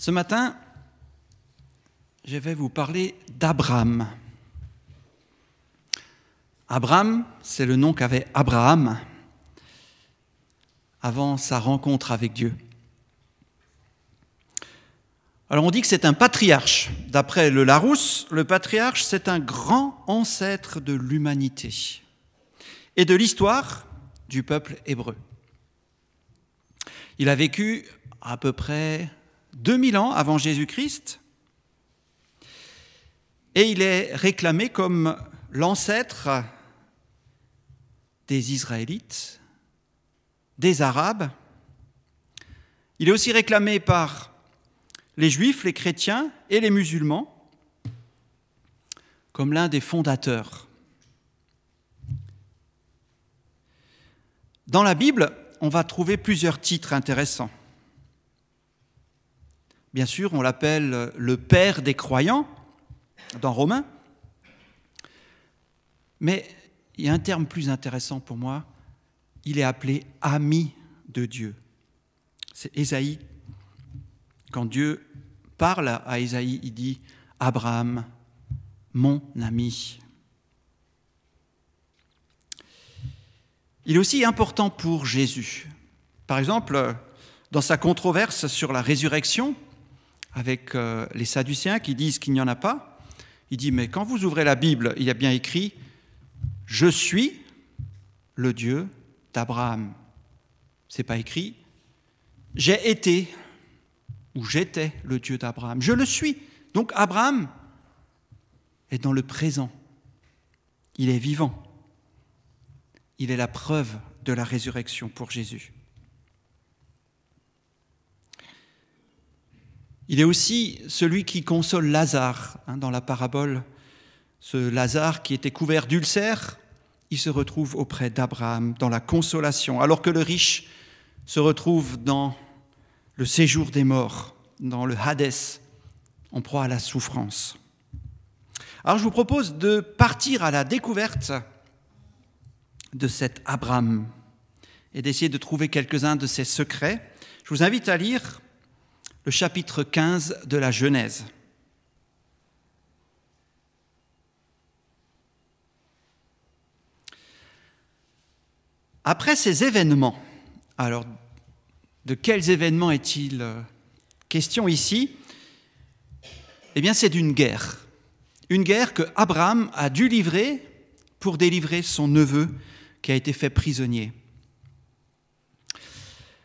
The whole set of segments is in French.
Ce matin, je vais vous parler d'Abraham. Abraham, c'est le nom qu'avait Abraham avant sa rencontre avec Dieu. Alors on dit que c'est un patriarche. D'après le Larousse, le patriarche, c'est un grand ancêtre de l'humanité et de l'histoire du peuple hébreu. Il a vécu à peu près 2000 ans avant Jésus-Christ et il est réclamé comme l'ancêtre des Israélites, des Arabes. Il est aussi réclamé par les Juifs, les chrétiens et les musulmans comme l'un des fondateurs. Dans la Bible, on va trouver plusieurs titres intéressants. Bien sûr, on l'appelle le père des croyants dans Romains. Mais il y a un terme plus intéressant pour moi. Il est appelé ami de Dieu. C'est Ésaïe. Quand Dieu parle à Ésaïe, il dit Abraham, mon ami. Il est aussi important pour Jésus. Par exemple, dans sa controverse sur la résurrection, avec euh, les Sadducéens qui disent qu'il n'y en a pas. Il dit, mais quand vous ouvrez la Bible, il y a bien écrit, je suis le Dieu d'Abraham. C'est pas écrit, j'ai été ou j'étais le Dieu d'Abraham. Je le suis. Donc Abraham est dans le présent. Il est vivant. Il est la preuve de la résurrection pour Jésus. Il est aussi celui qui console Lazare hein, dans la parabole. Ce Lazare qui était couvert d'ulcères, il se retrouve auprès d'Abraham dans la consolation, alors que le riche se retrouve dans le séjour des morts, dans le Hadès, en proie à la souffrance. Alors je vous propose de partir à la découverte de cet Abraham et d'essayer de trouver quelques-uns de ses secrets. Je vous invite à lire le chapitre 15 de la Genèse. Après ces événements, alors de quels événements est-il euh, question ici? Eh bien c'est d'une guerre. Une guerre que Abraham a dû livrer pour délivrer son neveu qui a été fait prisonnier.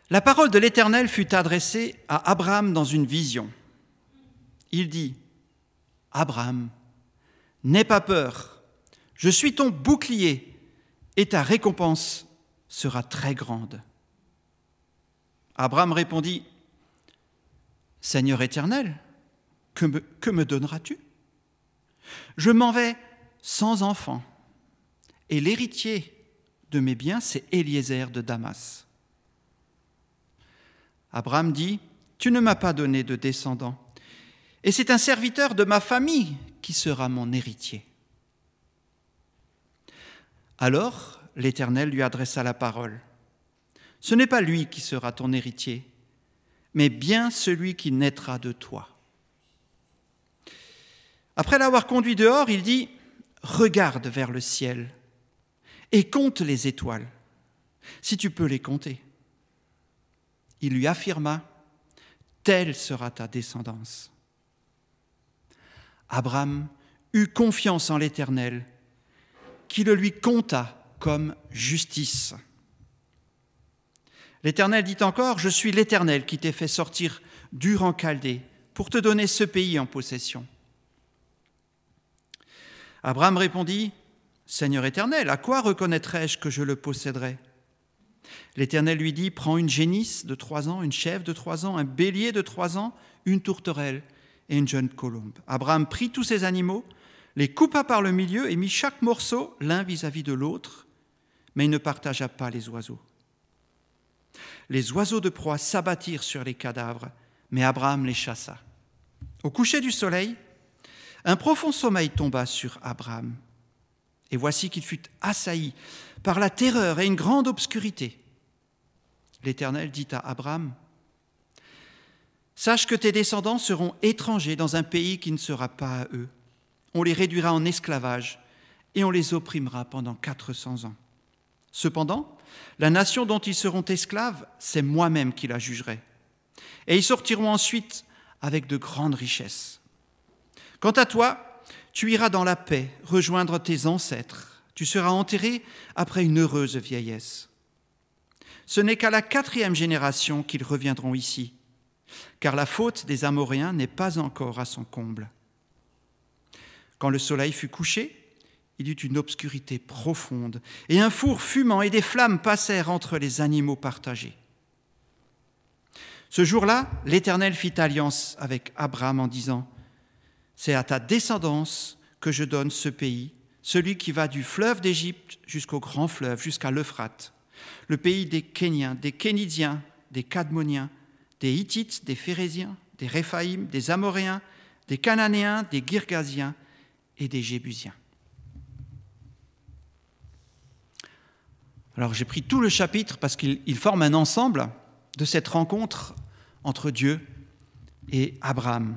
La parole de l'Éternel fut adressée à Abraham dans une vision. Il dit, Abraham, n'aie pas peur, je suis ton bouclier et ta récompense sera très grande. Abraham répondit, Seigneur éternel, que me, donneras-tu? Je m'en vais sans enfant, et l'héritier de mes biens, c'est Éliézer de Damas. Abraham dit, Tu ne m'as pas donné de descendant, et c'est un serviteur de ma famille qui sera mon héritier. Alors l'Éternel lui adressa la parole. Ce n'est pas lui qui sera ton héritier, mais bien celui qui naîtra de toi. Après l'avoir conduit dehors, il dit, Regarde vers le ciel et compte les étoiles, si tu peux les compter il lui affirma, Telle sera ta descendance. Abraham eut confiance en l'Éternel, qui le lui compta comme justice. L'Éternel dit encore, Je suis l'Éternel qui t'ai fait sortir d'Ur en Chaldée pour te donner ce pays en possession. Abraham répondit, Seigneur Éternel, à quoi reconnaîtrai-je que je le posséderai? L'Éternel lui dit, prends une génisse de trois ans, une chèvre de trois ans, un bélier de trois ans, une tourterelle et une jeune colombe. Abraham prit tous ces animaux, les coupa par le milieu et mit chaque morceau l'un vis-à-vis de l'autre, mais il ne partagea pas les oiseaux. Les oiseaux de proie s'abattirent sur les cadavres, mais Abraham les chassa. Au coucher du soleil, un profond sommeil tomba sur Abraham. Et voici qu'il fut assailli par la terreur et une grande obscurité. L'Éternel dit à Abraham, Sache que tes descendants seront étrangers dans un pays qui ne sera pas à eux. On les réduira en esclavage et on les opprimera pendant 400 ans. Cependant, la nation dont ils seront esclaves, c'est moi-même qui la jugerai. Et ils sortiront ensuite avec de grandes richesses. Quant à toi, tu iras dans la paix rejoindre tes ancêtres. Tu seras enterré après une heureuse vieillesse. Ce n'est qu'à la quatrième génération qu'ils reviendront ici car la faute des Amoréens n'est pas encore à son comble. Quand le soleil fut couché, il y eut une obscurité profonde, et un four fumant et des flammes passèrent entre les animaux partagés. Ce jour-là, l'Éternel fit alliance avec Abraham en disant, C'est à ta descendance que je donne ce pays, celui qui va du fleuve d'Égypte jusqu'au grand fleuve, jusqu'à l'Euphrate, le pays des Kéniens, des Kénidiens, des Cadmoniens, des Hittites, des Phérésiens, des Réphaïm, des Amoréens, des Cananéens, des Girgasiens et des Jébusiens. Alors j'ai pris tout le chapitre parce qu'il forme un ensemble de cette rencontre entre Dieu et Abraham.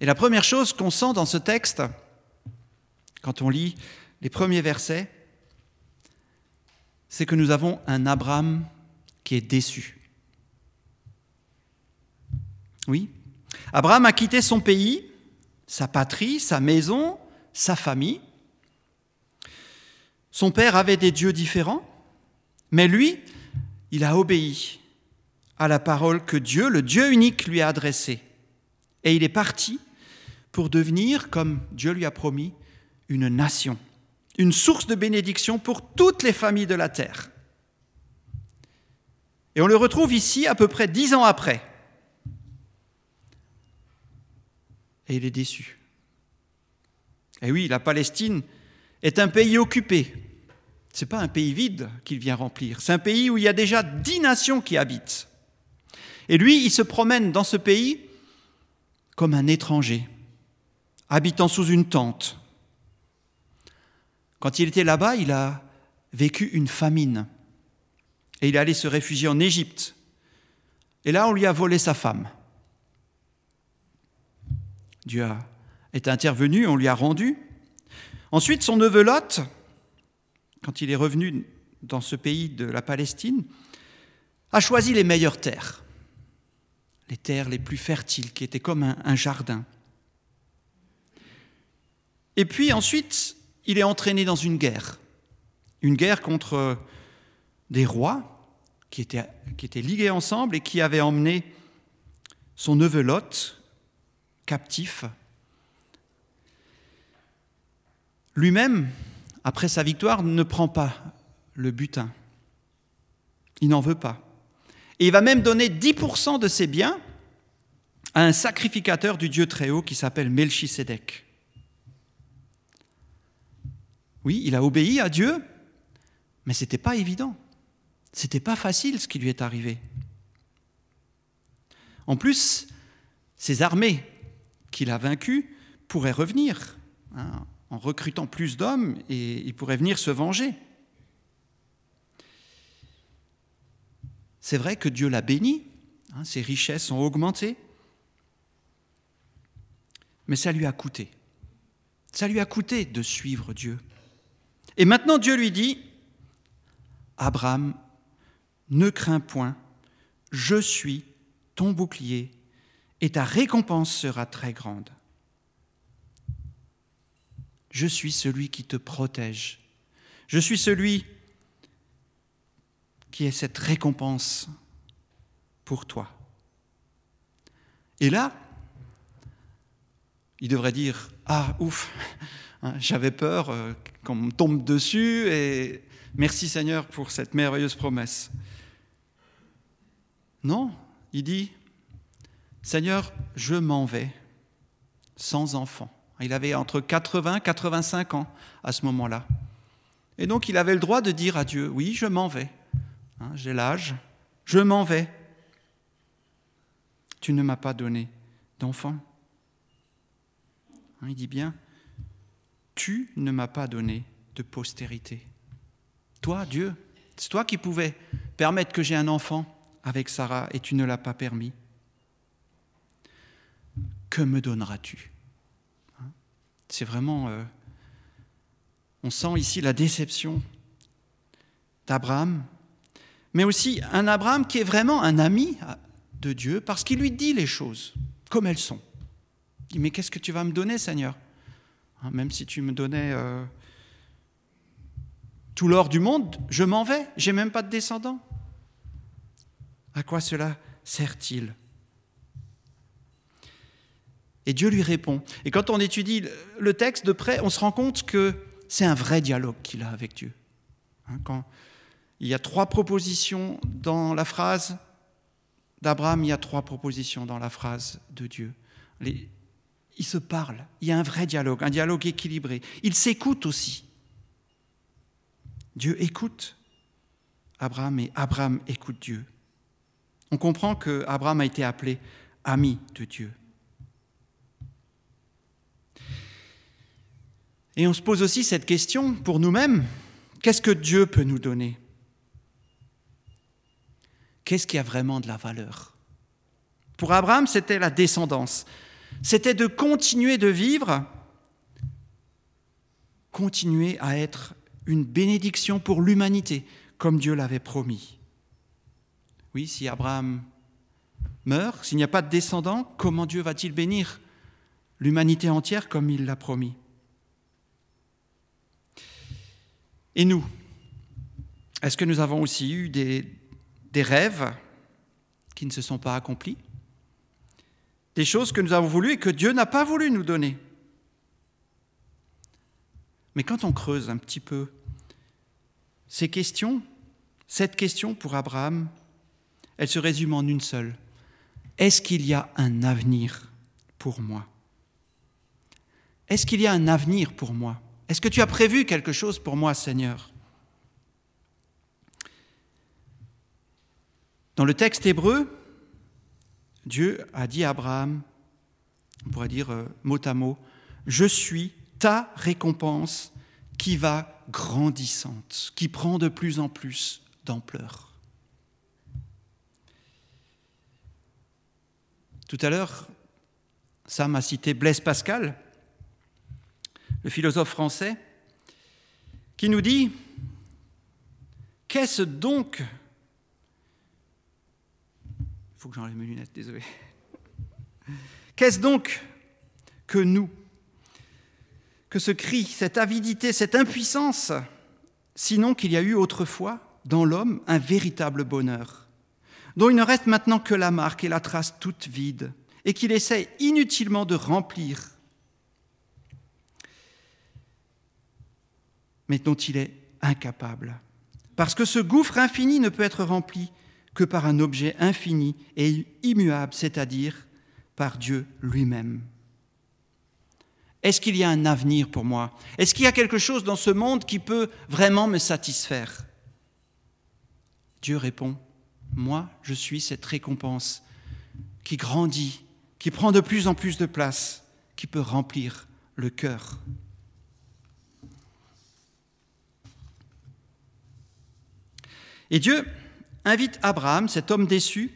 Et la première chose qu'on sent dans ce texte, quand on lit les premiers versets, c'est que nous avons un Abraham qui est déçu. Oui, Abraham a quitté son pays, sa patrie, sa maison, sa famille. Son père avait des dieux différents, mais lui, il a obéi à la parole que Dieu, le Dieu unique, lui a adressée. Et il est parti pour devenir, comme Dieu lui a promis, une nation une source de bénédiction pour toutes les familles de la terre. Et on le retrouve ici à peu près dix ans après. Et il est déçu. Et oui, la Palestine est un pays occupé. Ce n'est pas un pays vide qu'il vient remplir. C'est un pays où il y a déjà dix nations qui habitent. Et lui, il se promène dans ce pays comme un étranger, habitant sous une tente, quand il était là-bas, il a vécu une famine. Et il est allé se réfugier en Égypte. Et là, on lui a volé sa femme. Dieu est intervenu, on lui a rendu. Ensuite, son neveu Lot, quand il est revenu dans ce pays de la Palestine, a choisi les meilleures terres, les terres les plus fertiles, qui étaient comme un, jardin. Et puis ensuite, il est entraîné dans une guerre, une guerre contre des rois qui étaient, ligués ensemble et qui avaient emmené son neveu Lot captif. Lui-même, après sa victoire, ne prend pas le butin. Il n'en veut pas. Et il va même donner 10% de ses biens à un sacrificateur du Dieu très haut qui s'appelle Melchisédek. Oui, il a obéi à Dieu, mais ce n'était pas évident. Ce n'était pas facile ce qui lui est arrivé. En plus, ces armées qu'il a vaincues pourraient revenir hein, en recrutant plus d'hommes et ils pourraient venir se venger. C'est vrai que Dieu l'a béni, hein, ses richesses ont augmenté, mais ça lui a coûté. Ça lui a coûté de suivre Dieu. Et maintenant Dieu lui dit, Abraham, ne crains point, je suis ton bouclier et ta récompense sera très grande. Je suis celui qui te protège. Je suis celui qui est cette récompense pour toi. Et là, il devrait dire, ah, ouf, j'avais peur euh, qu'on me tombe dessus et merci Seigneur pour cette merveilleuse promesse. Non, il dit, Seigneur, je m'en vais sans enfant. Il avait entre 80 et 85 ans à ce moment-là. Et donc il avait le droit de dire à Dieu, oui, je m'en vais. Hein, j'ai l'âge, je m'en vais. Tu ne m'as pas donné d'enfant. Hein, il dit bien, tu ne m'as pas donné de postérité. Toi, Dieu, c'est toi qui pouvais permettre que j'ai un enfant avec Sarah et tu ne l'as pas permis. Que me donneras-tu? Hein? C'est vraiment... Euh, on sent ici la déception d'Abraham, mais aussi un Abraham qui est vraiment un ami de Dieu parce qu'il lui dit les choses comme elles sont. Il dit, mais qu'est-ce que tu vas me donner, Seigneur? Hein, Même si tu me donnais euh, tout l'or du monde, je m'en vais, j'ai même pas de descendants. À quoi cela sert-il? Et Dieu lui répond. Et quand on étudie le texte de près, on se rend compte que c'est un vrai dialogue qu'il a avec Dieu. Hein, il y a trois propositions dans la phrase d'Abraham, il y a trois propositions dans la phrase de Dieu. Ils se parlent, il y a un vrai dialogue, un dialogue équilibré. Ils s'écoutent aussi. Dieu écoute Abraham et Abraham écoute Dieu. On comprend que Abraham a été appelé ami de Dieu. Et on se pose aussi cette question pour nous-mêmes, qu'est-ce que Dieu peut nous donner? Qu'est-ce qui a vraiment de la valeur? Pour Abraham, c'était la descendance. C'était de continuer de vivre, continuer à être une bénédiction pour l'humanité, comme Dieu l'avait promis. Oui, si Abraham meurt, s'il n'y a pas de descendants, comment Dieu va-t-il bénir l'humanité entière comme il l'a promis? Et nous Est-ce que nous avons aussi eu des, des rêves qui ne se sont pas accomplis? Des choses que nous avons voulu et que Dieu n'a pas voulu nous donner. Mais quand on creuse un petit peu ces questions, cette question pour Abraham, elle se résume en une seule. Est-ce qu'il y a un avenir pour moi? Est-ce qu'il y a un avenir pour moi? Est-ce que tu as prévu quelque chose pour moi, Seigneur? Dans le texte hébreu, Dieu a dit à Abraham, on pourrait dire euh, mot à mot, je suis ta récompense qui va grandissante, qui prend de plus en plus d'ampleur. Tout à l'heure, Sam a cité Blaise Pascal, le philosophe français, qui nous dit Qu'est-ce donc faut que j'enlève mes lunettes, désolé. Qu'est-ce donc que nous? Que ce cri, cette avidité, cette impuissance, sinon qu'il y a eu autrefois dans l'homme un véritable bonheur dont il ne reste maintenant que la marque et la trace toute vide, et qu'il essaie inutilement de remplir, mais dont il est incapable? Parce que ce gouffre infini ne peut être rempli que par un objet infini et immuable, c'est-à-dire par Dieu lui-même. Est-ce qu'il y a un avenir pour moi? Est-ce qu'il y a quelque chose dans ce monde qui peut vraiment me satisfaire? Dieu répond moi, je suis cette récompense qui grandit, qui prend de plus en plus de place, qui peut remplir le cœur. Et Dieu invite Abraham, cet homme déçu,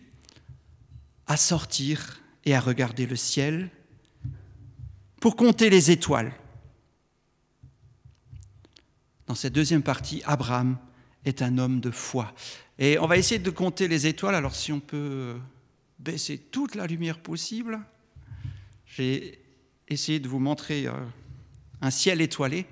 à sortir et à regarder le ciel pour compter les étoiles. Dans cette deuxième partie, Abraham est un homme de foi. Et on va essayer de compter les étoiles. Alors si on peut baisser toute la lumière possible, j'ai essayé de vous montrer euh, un ciel étoilé.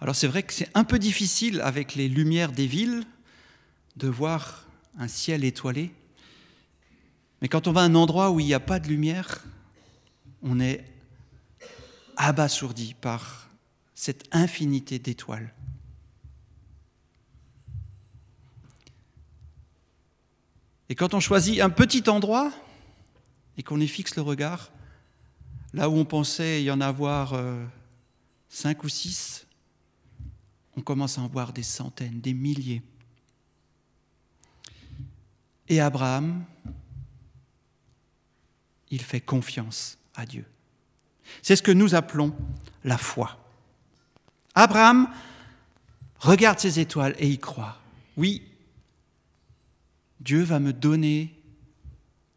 Alors c'est vrai que c'est un peu difficile avec les lumières des villes de voir un ciel étoilé, mais quand on va à un endroit où il n'y a pas de lumière, on est abasourdi par cette infinité d'étoiles. Et quand on choisit un petit endroit et qu'on y fixe le regard, là où on pensait y en avoir euh, cinq ou six, on commence à en voir des centaines, des milliers. Et Abraham, il fait confiance à Dieu. C'est ce que nous appelons la foi. Abraham regarde ces étoiles et y croit. Oui, Dieu va me donner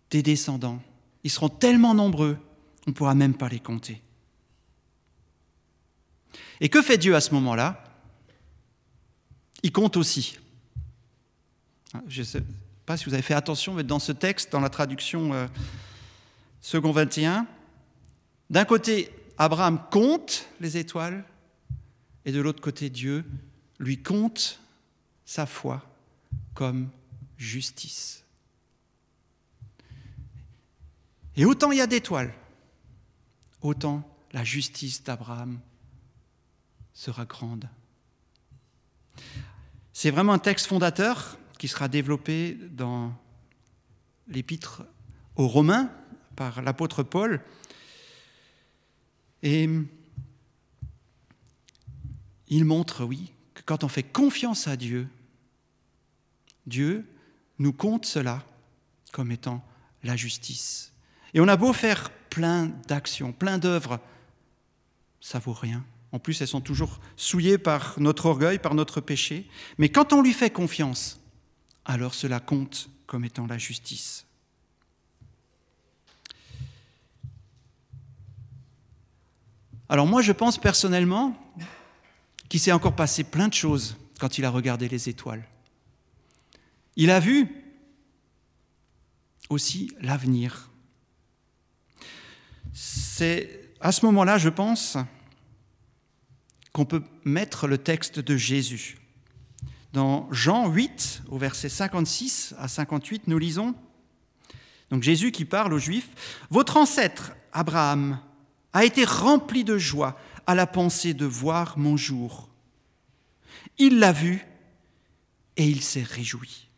des descendants. Ils seront tellement nombreux, on ne pourra même pas les compter. Et que fait Dieu à ce moment-là? Il compte aussi. Je ne sais pas si vous avez fait attention, mais dans ce texte, dans la traduction euh, second 21, d'un côté, Abraham compte les étoiles, et de l'autre côté, Dieu lui compte sa foi comme justice. Et autant il y a d'étoiles, autant la justice d'Abraham sera grande. C'est vraiment un texte fondateur qui sera développé dans l'épître aux Romains par l'apôtre Paul. Et il montre, oui, que quand on fait confiance à Dieu, Dieu nous compte cela comme étant la justice. Et on a beau faire plein d'actions, plein d'œuvres, ça vaut rien. En plus, elles sont toujours souillées par notre orgueil, par notre péché. Mais quand on lui fait confiance, alors cela compte comme étant la justice. Alors moi, je pense personnellement qu'il s'est encore passé plein de choses quand il a regardé les étoiles. Il a vu aussi l'avenir. C'est à ce moment-là, je pense, qu'on peut mettre le texte de Jésus. Dans Jean 8, au verset 56 à 58, nous lisons, donc Jésus qui parle aux Juifs, Votre ancêtre, Abraham, a été rempli de joie à la pensée de voir mon jour. Il l'a vu et il s'est réjoui.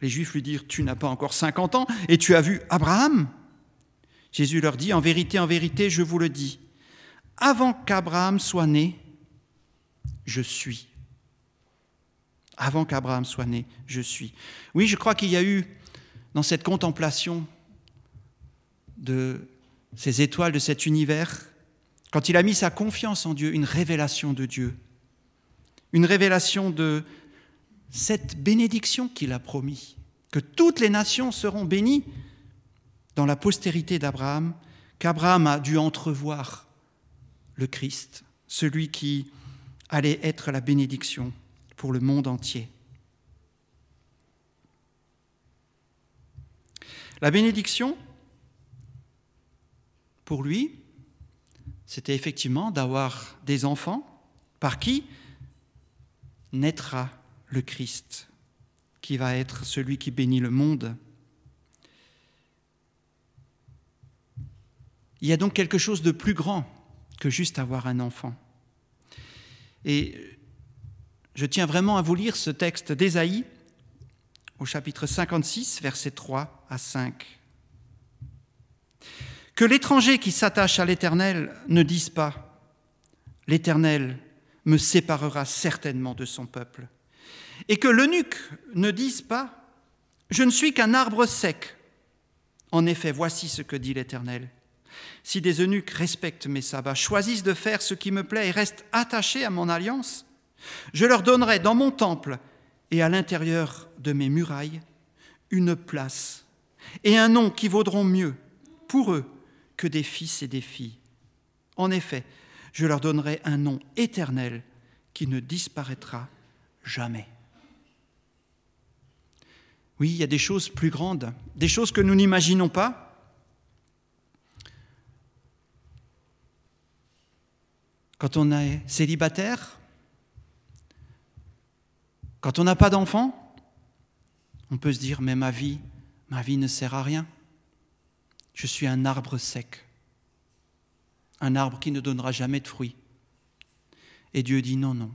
Les Juifs lui dirent, Tu n'as pas encore 50 ans et tu as vu Abraham? Jésus leur dit, En vérité, en vérité, je vous le dis, avant qu'Abraham soit né, je suis. Avant qu'Abraham soit né, je suis. Oui, je crois qu'il y a eu dans cette contemplation de ces étoiles, de cet univers, quand il a mis sa confiance en Dieu, une révélation de Dieu, une révélation de cette bénédiction qu'il a promis, que toutes les nations seront bénies dans la postérité d'Abraham, qu'Abraham a dû entrevoir le Christ, celui qui allait être la bénédiction pour le monde entier. La bénédiction, pour lui, c'était effectivement d'avoir des enfants par qui naîtra le Christ, qui va être celui qui bénit le monde. Il y a donc quelque chose de plus grand que juste avoir un enfant. Et je tiens vraiment à vous lire ce texte d'Ésaïe au chapitre 56, versets 3 à 5. Que l'étranger qui s'attache à l'Éternel ne dise pas L'Éternel me séparera certainement de son peuple. Et que l'eunuque ne dise pas Je ne suis qu'un arbre sec. En effet, voici ce que dit l'Éternel. Si des eunuques respectent mes sabbats, choisissent de faire ce qui me plaît et restent attachés à mon alliance, je leur donnerai dans mon temple et à l'intérieur de mes murailles une place et un nom qui vaudront mieux pour eux que des fils et des filles. En effet, je leur donnerai un nom éternel qui ne disparaîtra jamais. Oui, il y a des choses plus grandes, des choses que nous n'imaginons pas, quand on est célibataire, quand on n'a pas d'enfant, on peut se dire, mais ma vie, ma vie ne sert à rien. Je suis un arbre sec, un arbre qui ne donnera jamais de fruits. Et Dieu dit, non, non.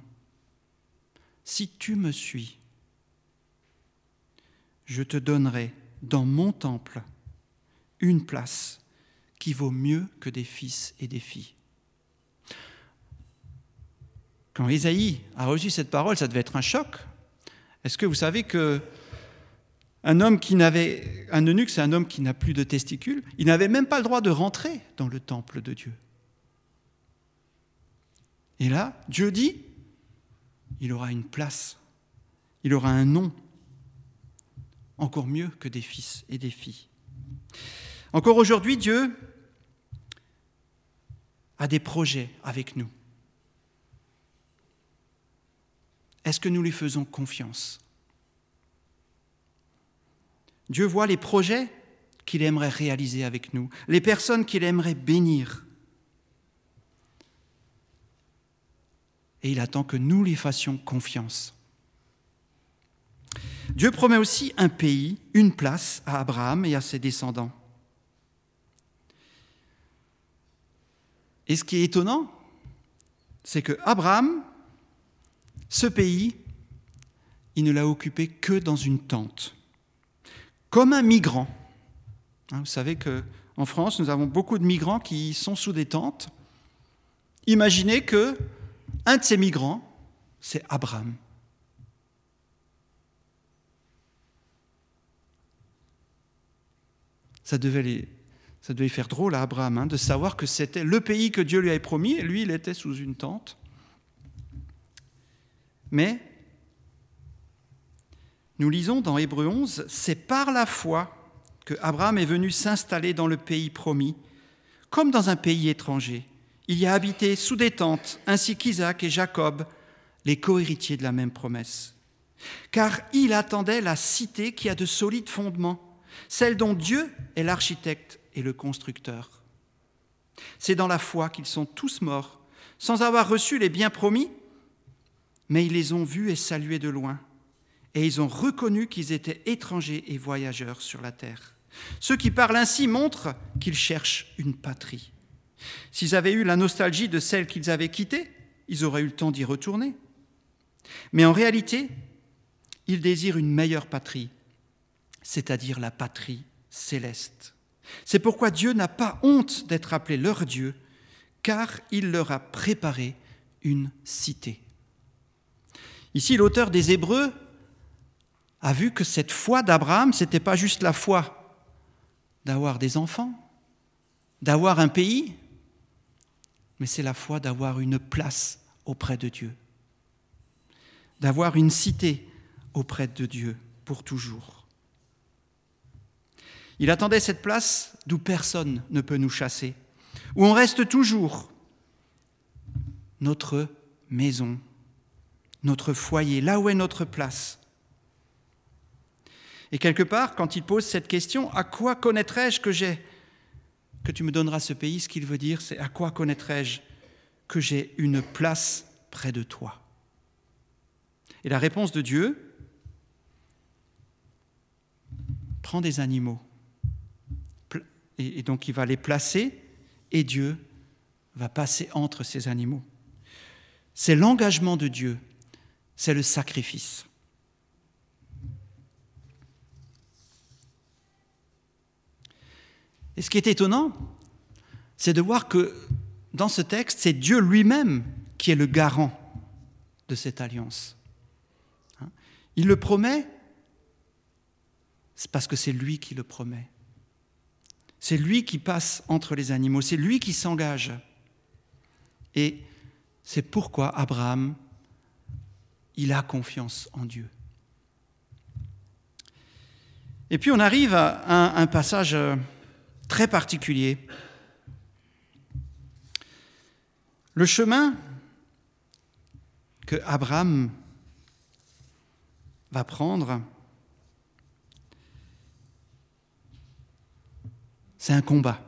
Si tu me suis, je te donnerai dans mon temple une place qui vaut mieux que des fils et des filles. Quand Isaïe a reçu cette parole, ça devait être un choc. Est-ce que vous savez que Un homme qui n'avait, un eunuque, c'est un homme qui n'a plus de testicules. Il n'avait même pas le droit de rentrer dans le temple de Dieu. Et là, Dieu dit, il aura une place, il aura un nom, encore mieux que des fils et des filles. Encore aujourd'hui, Dieu a des projets avec nous. Est-ce que nous lui faisons confiance? Dieu voit les projets qu'il aimerait réaliser avec nous, les personnes qu'il aimerait bénir. Et il attend que nous lui fassions confiance. Dieu promet aussi un pays, une place à Abraham et à ses descendants. Et ce qui est étonnant, c'est que Abraham, ce pays, il ne l'a occupé que dans une tente comme un migrant. Hein, vous savez qu'en France, nous avons beaucoup de migrants qui sont sous des tentes. Imaginez que un de ces migrants, c'est Abraham. Ça devait, faire drôle à Abraham hein, de savoir que c'était le pays que Dieu lui avait promis et lui, il était sous une tente. Mais nous lisons dans Hébreu 11, c'est par la foi que Abraham est venu s'installer dans le pays promis, comme dans un pays étranger. Il y a habité sous des tentes, ainsi qu'Isaac et Jacob, les cohéritiers de la même promesse. Car il attendait la cité qui a de solides fondements, celle dont Dieu est l'architecte et le constructeur. C'est dans la foi qu'ils sont tous morts, sans avoir reçu les biens promis, mais ils les ont vus et salués de loin et ils ont reconnu qu'ils étaient étrangers et voyageurs sur la terre. Ceux qui parlent ainsi montrent qu'ils cherchent une patrie. S'ils avaient eu la nostalgie de celle qu'ils avaient quittée, ils auraient eu le temps d'y retourner. Mais en réalité, ils désirent une meilleure patrie, c'est-à-dire la patrie céleste. C'est pourquoi Dieu n'a pas honte d'être appelé leur Dieu, car il leur a préparé une cité. Ici, l'auteur des Hébreux a vu que cette foi d'Abraham, ce n'était pas juste la foi d'avoir des enfants, d'avoir un pays, mais c'est la foi d'avoir une place auprès de Dieu, d'avoir une cité auprès de Dieu pour toujours. Il attendait cette place d'où personne ne peut nous chasser, où on reste toujours notre maison, notre foyer, là où est notre place, et quelque part, quand il pose cette question, à quoi connaîtrais-je que j'ai que tu me donneras ce pays, ce qu'il veut dire, c'est à quoi connaîtrais-je que j'ai une place près de toi? Et la réponse de Dieu, prends des animaux. Et donc il va les placer et Dieu va passer entre ces animaux. C'est l'engagement de Dieu, c'est le sacrifice. Et ce qui est étonnant, c'est de voir que dans ce texte, c'est Dieu lui-même qui est le garant de cette alliance. Hein? Il le promet, parce que c'est lui qui le promet. C'est lui qui passe entre les animaux, c'est lui qui s'engage. Et c'est pourquoi Abraham, il a confiance en Dieu. Et puis on arrive à un, passage très particulier. Le chemin que Abraham va prendre, c'est un combat.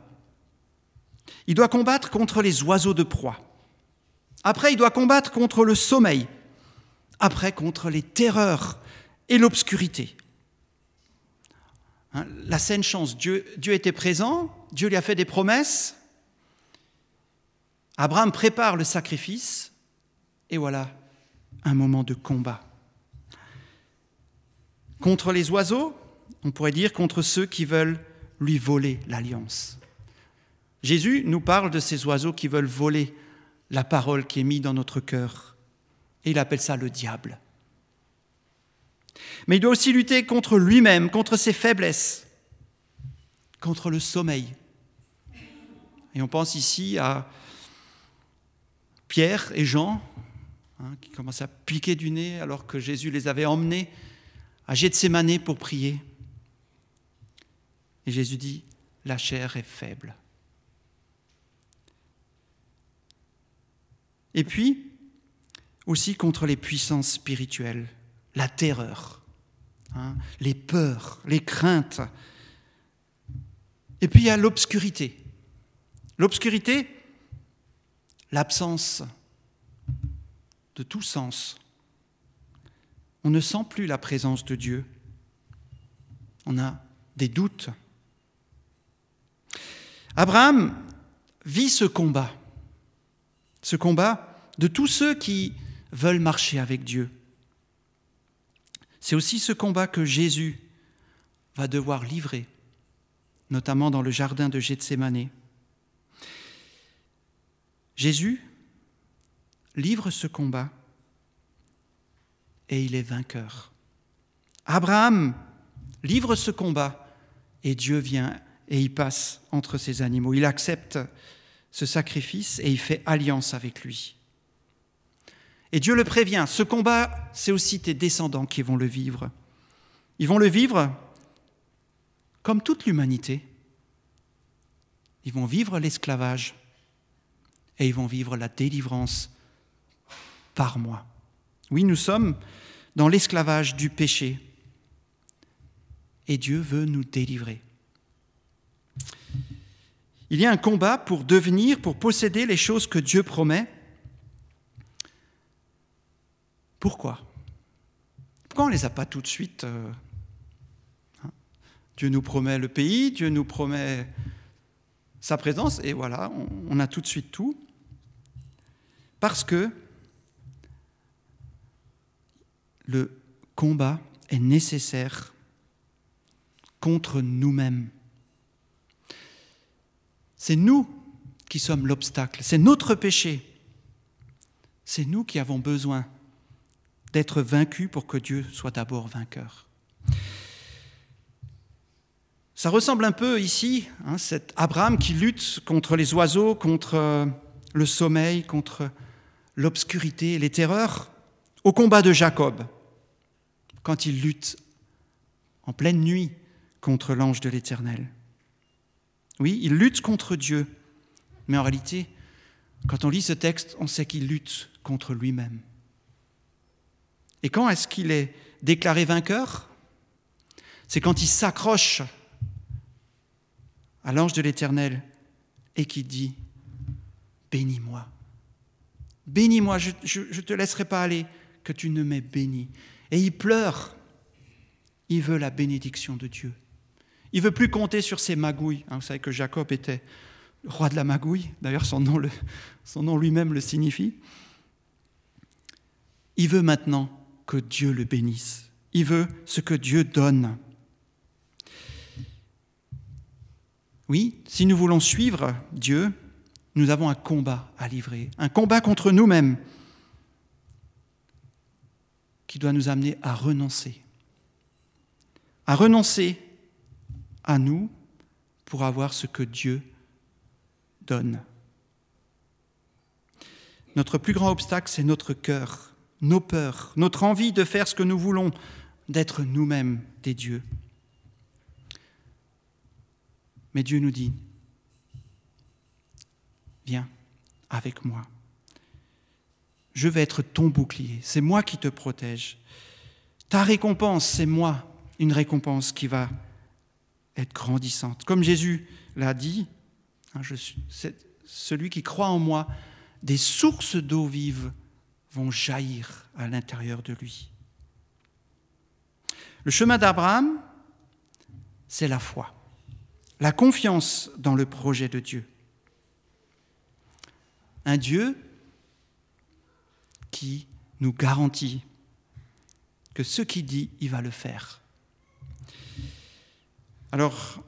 Il doit combattre contre les oiseaux de proie. Après, il doit combattre contre le sommeil. Après, contre les terreurs et l'obscurité. Hein, la saine chance, Dieu, Dieu était présent, Dieu lui a fait des promesses. Abraham prépare le sacrifice, et voilà un moment de combat. Contre les oiseaux, on pourrait dire contre ceux qui veulent lui voler l'alliance. Jésus nous parle de ces oiseaux qui veulent voler la parole qui est mise dans notre cœur, et il appelle ça le diable. Mais il doit aussi lutter contre lui-même, contre ses faiblesses, contre le sommeil. Et on pense ici à Pierre et Jean, hein, qui commencent à piquer du nez alors que Jésus les avait emmenés à Gethsemane pour prier. Et Jésus dit, la chair est faible. Et puis, aussi contre les puissances spirituelles, la terreur, hein, les peurs, les craintes. Et puis il y a l'obscurité. L'obscurité, l'absence de tout sens. On ne sent plus la présence de Dieu. On a des doutes. Abraham vit ce combat, ce combat de tous ceux qui veulent marcher avec Dieu. C'est aussi ce combat que Jésus va devoir livrer, notamment dans le jardin de Gethsemane. Jésus livre ce combat et il est vainqueur. Abraham livre ce combat et Dieu vient et il passe entre ces animaux. Il accepte ce sacrifice et il fait alliance avec lui. Et Dieu le prévient, ce combat, c'est aussi tes descendants qui vont le vivre. Ils vont le vivre comme toute l'humanité. Ils vont vivre l'esclavage et ils vont vivre la délivrance par moi. Oui, nous sommes dans l'esclavage du péché et Dieu veut nous délivrer. Il y a un combat pour devenir, pour posséder les choses que Dieu promet. Pourquoi? Pourquoi on ne les a pas tout de suite euh, hein? Dieu nous promet le pays, Dieu nous promet sa présence, et voilà, on a tout de suite tout. Parce que le combat est nécessaire contre nous-mêmes. C'est nous qui sommes l'obstacle, c'est notre péché. C'est nous qui avons besoin d'être vaincus pour que Dieu soit d'abord vainqueur. Ça ressemble un peu ici, hein, cet Abraham qui lutte contre les oiseaux, contre euh, le sommeil, contre l'obscurité, les terreurs, au combat de Jacob, quand il lutte en pleine nuit contre l'ange de l'Éternel. Oui, il lutte contre Dieu, mais en réalité, quand on lit ce texte, on sait qu'il lutte contre lui-même. Et quand est-ce qu'il est déclaré vainqueur? C'est quand il s'accroche à l'ange de l'Éternel et qui dit, bénis-moi. Bénis-moi, je ne te laisserai pas aller, que tu ne m'aies béni. Et il pleure. Il veut la bénédiction de Dieu. Il veut plus compter sur ses magouilles. Hein, vous savez que Jacob était roi de la magouille. D'ailleurs, son nom, son nom lui-même le signifie. Il veut maintenant que Dieu le bénisse. Il veut ce que Dieu donne. Oui, si nous voulons suivre Dieu, nous avons un combat à livrer, un combat contre nous-mêmes qui doit nous amener à renoncer, à renoncer à nous pour avoir ce que Dieu donne. Notre plus grand obstacle, c'est notre cœur, nos peurs, notre envie de faire ce que nous voulons, d'être nous-mêmes des dieux. Mais Dieu nous dit, viens avec moi. Je vais être ton bouclier, c'est moi qui te protège. Ta récompense, c'est moi, une récompense qui va être grandissante. Comme Jésus l'a dit, hein, je celui qui croit en moi, des sources d'eau vive vont jaillir à l'intérieur de lui. Le chemin d'Abraham, c'est la foi, la confiance dans le projet de Dieu. Un Dieu qui nous garantit que ce qu'il dit, il va le faire. Alors,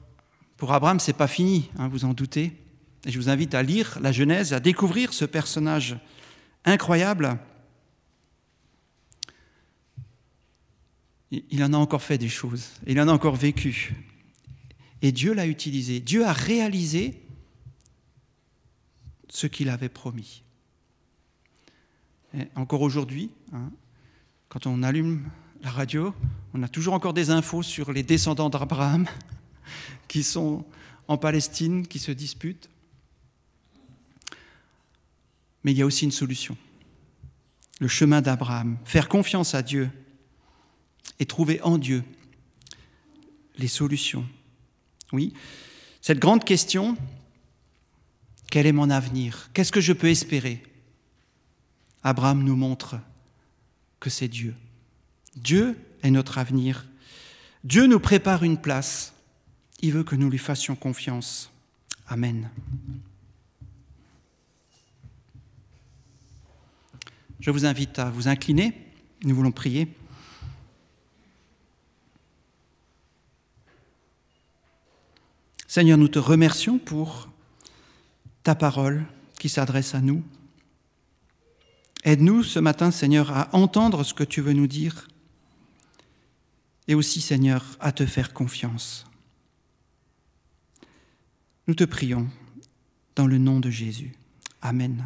pour Abraham, ce n'est pas fini, hein, vous en doutez. Et je vous invite à lire la Genèse, à découvrir ce personnage incroyable. Il en a encore fait des choses, il en a encore vécu. Et Dieu l'a utilisé. Dieu a réalisé ce qu'il avait promis. encore aujourd'hui, hein, quand on allume la radio, on a toujours encore des infos sur les descendants d'Abraham qui sont en Palestine, qui se disputent. Mais il y a aussi une solution. Le chemin d'Abraham, faire confiance à Dieu et trouver en Dieu les solutions. Oui, cette grande question, quel est mon avenir? Qu'est-ce que je peux espérer? Abraham nous montre que c'est Dieu. Dieu est notre avenir. Dieu nous prépare une place. Il veut que nous lui fassions confiance. Amen. Je vous invite à vous incliner. Nous voulons prier. Seigneur, nous te remercions pour ta parole qui s'adresse à nous. Aide-nous ce matin, Seigneur, à entendre ce que tu veux nous dire et aussi, Seigneur, à te faire confiance. Nous te prions dans le nom de Jésus. Amen.